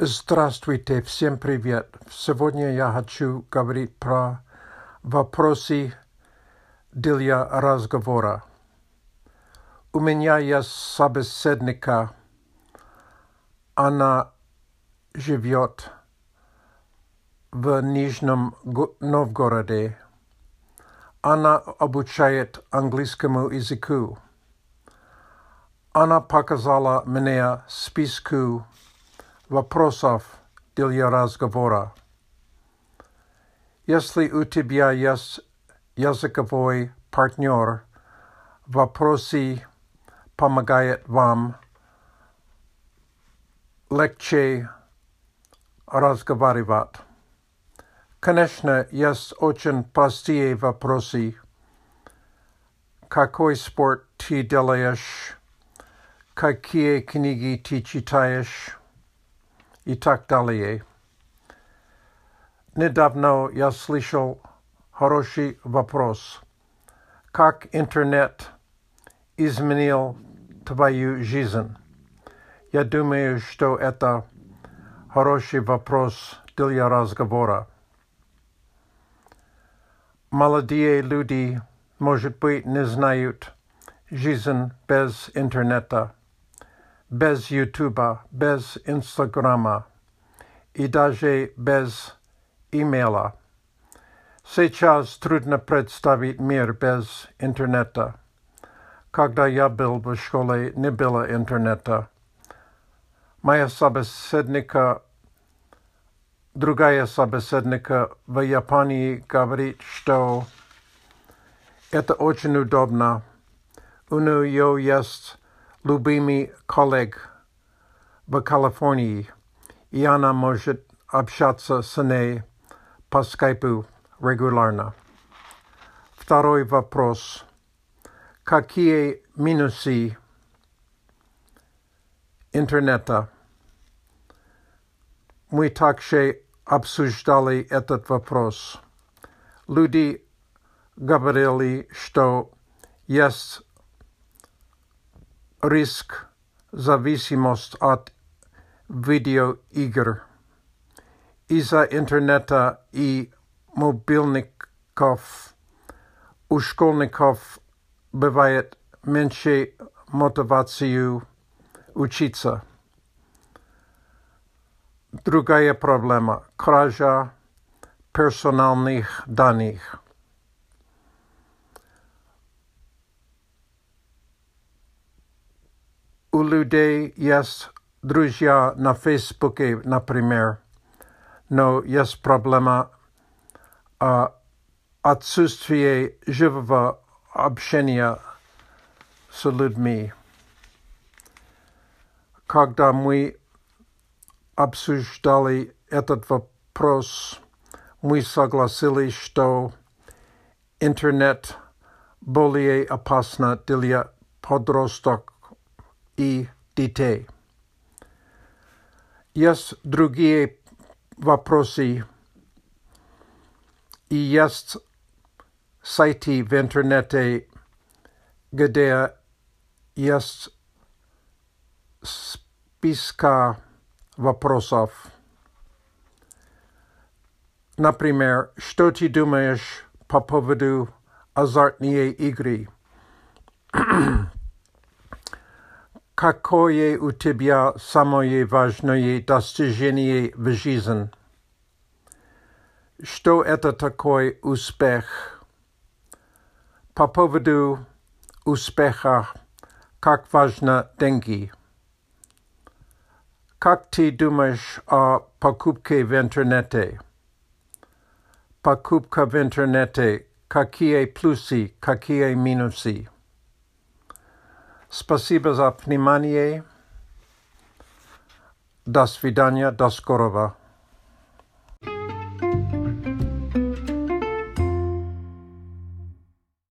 Здравствуйте, всем привет. Сегодня я хочу говорить про вопросы для разговора. У меня есть собеседника. Она живет в Нижнем Новгороде. Она обучает английскому языку. Она показала мне списку вопросов для разговора. Если у тебя есть языковой партнер, вопросы помогает вам легче разговаривать. Конечно, есть очень простые вопросы. Какой спорт ты делаешь? Какие книги ты читаешь? И так далее. Недавно я слышал хороший вопрос. Как интернет изменил твою жизнь? Я думаю, что это хороший вопрос для разговора. Молодые люди, может быть, не знают жизнь без интернета без Ютуба, без Инстаграма и даже без имейла. Сейчас трудно представить мир без интернета. Когда я был в школе, не было интернета. Моя собеседника, другая собеседника в Японии говорит, что это очень удобно. У нее есть любимый коллег в Калифорнии, и она может общаться с ней по скайпу регулярно. Второй вопрос. Какие минусы интернета? Мы также обсуждали этот вопрос. Люди говорили, что есть риск зависимость от видеоигр. Из-за интернета и мобильников у школьников бывает меньше мотивацию учиться. Другая проблема – кража персональных данных. У людей есть друзья на Фейсбуке, например, но есть проблема а, отсутствие живого общения с людьми. Когда мы обсуждали этот вопрос, мы согласились, что интернет более опасно для подросток и детей. Есть другие вопросы, и есть сайты в интернете, где есть списка вопросов. Например, что ты думаешь по поводу азартные игры? Какое у тебя самое важное достижение в жизни? Что это такое успех? По поводу успеха, как важно деньги? Как ты думаешь о покупке в интернете? Покупка в интернете, какие плюсы, какие минусы? Спасибо за внимание. До свидания, до скорого.